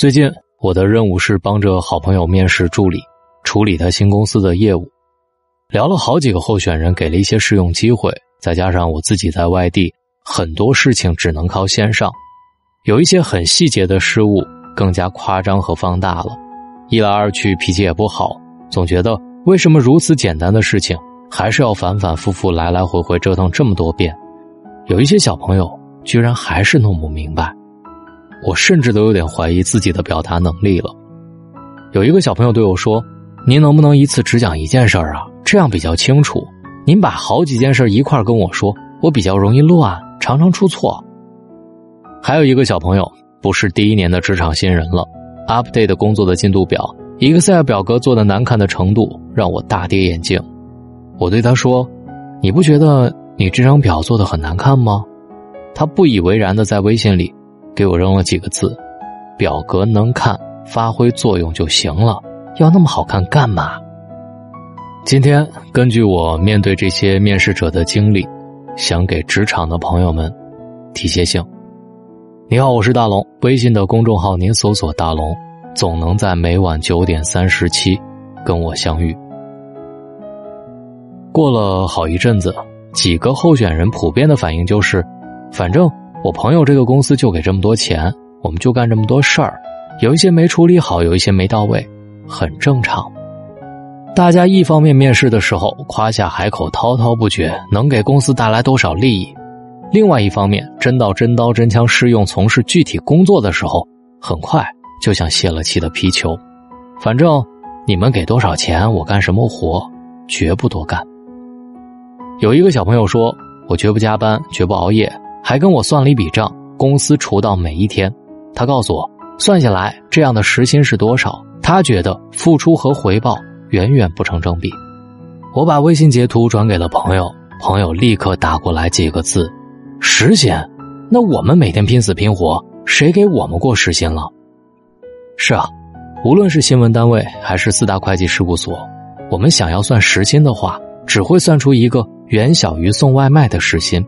最近我的任务是帮着好朋友面试助理，处理他新公司的业务。聊了好几个候选人，给了一些试用机会，再加上我自己在外地，很多事情只能靠线上。有一些很细节的失误，更加夸张和放大了。一来二去，脾气也不好，总觉得为什么如此简单的事情，还是要反反复复、来来回回折腾这么多遍？有一些小朋友居然还是弄不明白，我甚至都有点怀疑自己的表达能力了。有一个小朋友对我说：“您能不能一次只讲一件事儿啊？这样比较清楚。您把好几件事一块跟我说，我比较容易乱，常常出错。”还有一个小朋友不是第一年的职场新人了，update 工作的进度表，Excel 表格做的难看的程度让我大跌眼镜。我对他说：“你不觉得？”你这张表做的很难看吗？他不以为然的在微信里给我扔了几个字：“表格能看，发挥作用就行了，要那么好看干嘛？”今天根据我面对这些面试者的经历，想给职场的朋友们提些醒。你好，我是大龙，微信的公众号您搜索“大龙”，总能在每晚九点三十七跟我相遇。过了好一阵子。几个候选人普遍的反应就是，反正我朋友这个公司就给这么多钱，我们就干这么多事儿，有一些没处理好，有一些没到位，很正常。大家一方面面试的时候夸下海口，滔滔不绝，能给公司带来多少利益；另外一方面，真到真刀真枪试用从事具体工作的时候，很快就像泄了气的皮球。反正你们给多少钱，我干什么活，绝不多干。有一个小朋友说：“我绝不加班，绝不熬夜，还跟我算了一笔账，公司除到每一天。他告诉我，算下来这样的时薪是多少？他觉得付出和回报远远不成正比。”我把微信截图转给了朋友，朋友立刻打过来几个字：“时薪？那我们每天拼死拼活，谁给我们过时薪了？”是啊，无论是新闻单位还是四大会计事务所，我们想要算时薪的话，只会算出一个。远小于送外卖的时薪，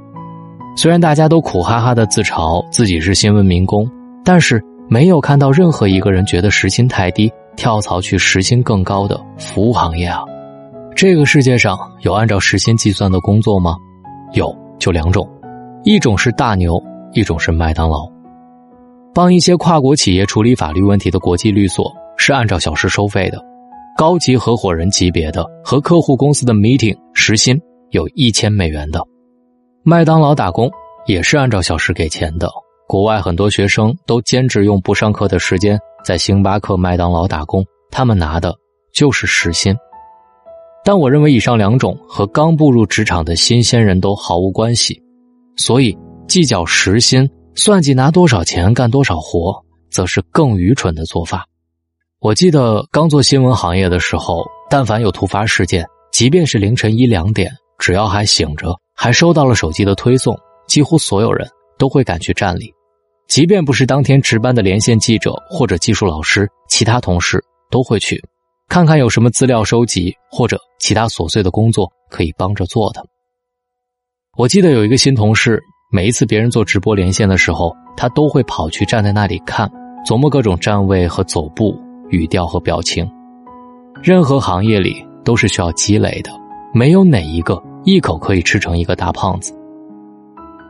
虽然大家都苦哈哈的自嘲自己是新闻民工，但是没有看到任何一个人觉得时薪太低，跳槽去时薪更高的服务行业啊！这个世界上有按照时薪计算的工作吗？有，就两种，一种是大牛，一种是麦当劳。帮一些跨国企业处理法律问题的国际律所是按照小时收费的，高级合伙人级别的和客户公司的 meeting 时薪。有一千美元的，麦当劳打工也是按照小时给钱的。国外很多学生都兼职用不上课的时间在星巴克、麦当劳打工，他们拿的就是时薪。但我认为以上两种和刚步入职场的新鲜人都毫无关系，所以计较时薪、算计拿多少钱干多少活，则是更愚蠢的做法。我记得刚做新闻行业的时候，但凡有突发事件，即便是凌晨一两点。只要还醒着，还收到了手机的推送，几乎所有人都会赶去站里，即便不是当天值班的连线记者或者技术老师，其他同事都会去，看看有什么资料收集或者其他琐碎的工作可以帮着做的。我记得有一个新同事，每一次别人做直播连线的时候，他都会跑去站在那里看，琢磨各种站位和走步、语调和表情。任何行业里都是需要积累的，没有哪一个。一口可以吃成一个大胖子。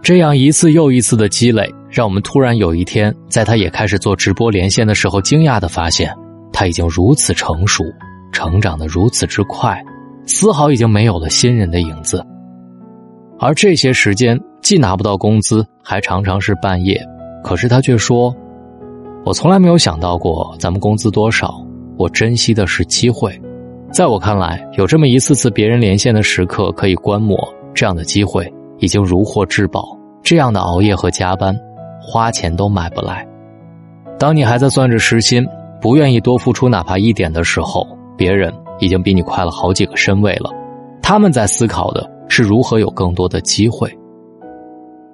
这样一次又一次的积累，让我们突然有一天，在他也开始做直播连线的时候，惊讶的发现，他已经如此成熟，成长的如此之快，丝毫已经没有了新人的影子。而这些时间既拿不到工资，还常常是半夜。可是他却说：“我从来没有想到过咱们工资多少，我珍惜的是机会。”在我看来，有这么一次次别人连线的时刻可以观摩，这样的机会已经如获至宝。这样的熬夜和加班，花钱都买不来。当你还在算着时薪，不愿意多付出哪怕一点的时候，别人已经比你快了好几个身位了。他们在思考的是如何有更多的机会。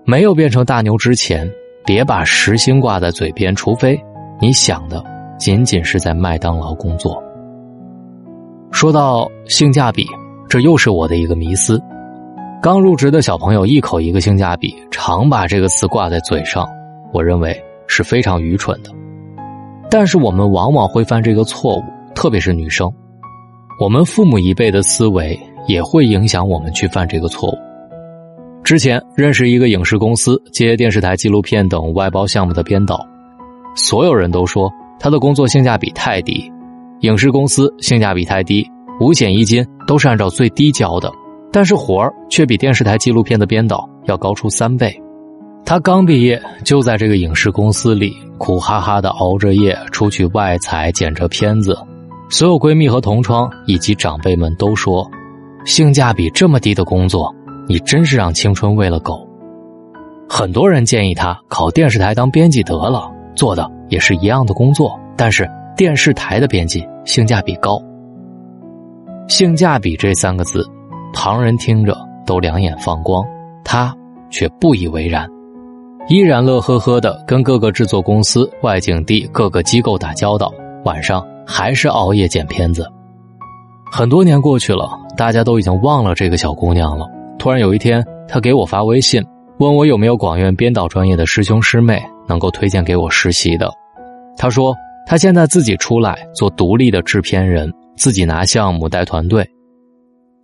没有变成大牛之前，别把时薪挂在嘴边，除非你想的仅仅是在麦当劳工作。说到性价比，这又是我的一个迷思。刚入职的小朋友一口一个性价比，常把这个词挂在嘴上，我认为是非常愚蠢的。但是我们往往会犯这个错误，特别是女生。我们父母一辈的思维也会影响我们去犯这个错误。之前认识一个影视公司接电视台纪录片等外包项目的编导，所有人都说他的工作性价比太低，影视公司性价比太低，五险一金都是按照最低交的，但是活儿却比电视台纪录片的编导要高出三倍。他刚毕业就在这个影视公司里苦哈哈的熬着夜出去外采剪着片子，所有闺蜜和同窗以及长辈们都说，性价比这么低的工作，你真是让青春喂了狗。很多人建议他考电视台当编辑得了，做的也是一样的工作，但是电视台的编辑性价比高。性价比这三个字，旁人听着都两眼放光，他却不以为然。依然乐呵呵的跟各个制作公司、外景地、各个机构打交道，晚上还是熬夜剪片子。很多年过去了，大家都已经忘了这个小姑娘了。突然有一天，她给我发微信，问我有没有广院编导专业的师兄师妹能够推荐给我实习的。她说他现在自己出来做独立的制片人，自己拿项目带团队。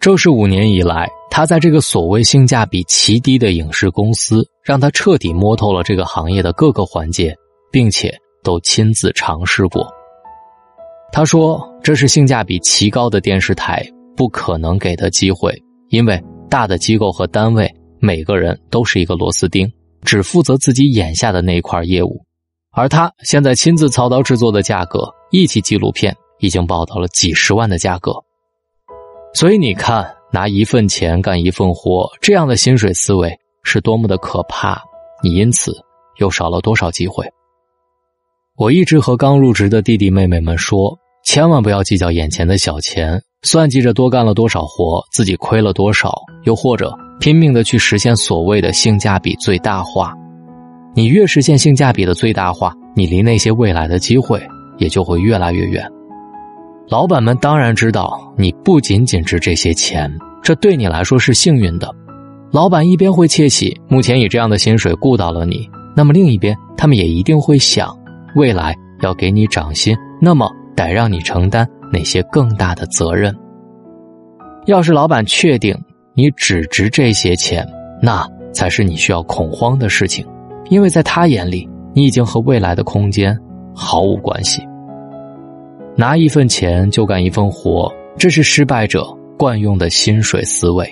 这是五年以来，他在这个所谓性价比奇低的影视公司，让他彻底摸透了这个行业的各个环节，并且都亲自尝试过。他说：“这是性价比奇高的电视台不可能给的机会，因为大的机构和单位每个人都是一个螺丝钉，只负责自己眼下的那一块业务。而他现在亲自操刀制作的价格，一期纪录片已经报到了几十万的价格。”所以你看，拿一份钱干一份活，这样的薪水思维是多么的可怕！你因此又少了多少机会？我一直和刚入职的弟弟妹妹们说，千万不要计较眼前的小钱，算计着多干了多少活，自己亏了多少，又或者拼命的去实现所谓的性价比最大化。你越实现性价比的最大化，你离那些未来的机会也就会越来越远。老板们当然知道你不仅仅值这些钱，这对你来说是幸运的。老板一边会窃喜，目前以这样的薪水雇到了你，那么另一边他们也一定会想，未来要给你涨薪，那么得让你承担哪些更大的责任。要是老板确定你只值这些钱，那才是你需要恐慌的事情，因为在他眼里，你已经和未来的空间毫无关系。拿一份钱就干一份活，这是失败者惯用的薪水思维。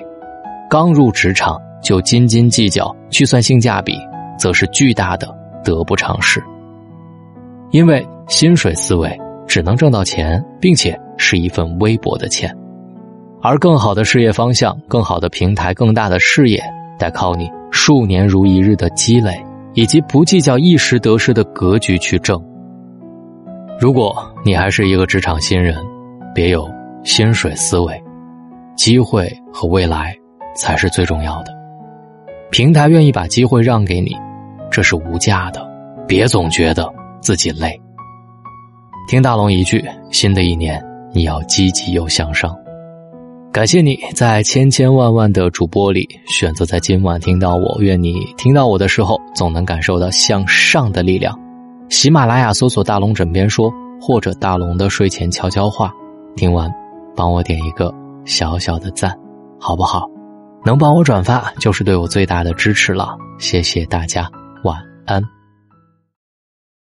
刚入职场就斤斤计较去算性价比，则是巨大的得不偿失。因为薪水思维只能挣到钱，并且是一份微薄的钱，而更好的事业方向、更好的平台、更大的事业，得靠你数年如一日的积累，以及不计较一时得失的格局去挣。如果你还是一个职场新人，别有薪水思维，机会和未来才是最重要的。平台愿意把机会让给你，这是无价的。别总觉得自己累。听大龙一句，新的一年你要积极又向上。感谢你在千千万万的主播里选择在今晚听到我。愿你听到我的时候，总能感受到向上的力量。喜马拉雅搜索“大龙枕边说”或者“大龙的睡前悄悄话”，听完帮我点一个小小的赞，好不好？能帮我转发就是对我最大的支持了，谢谢大家，晚安。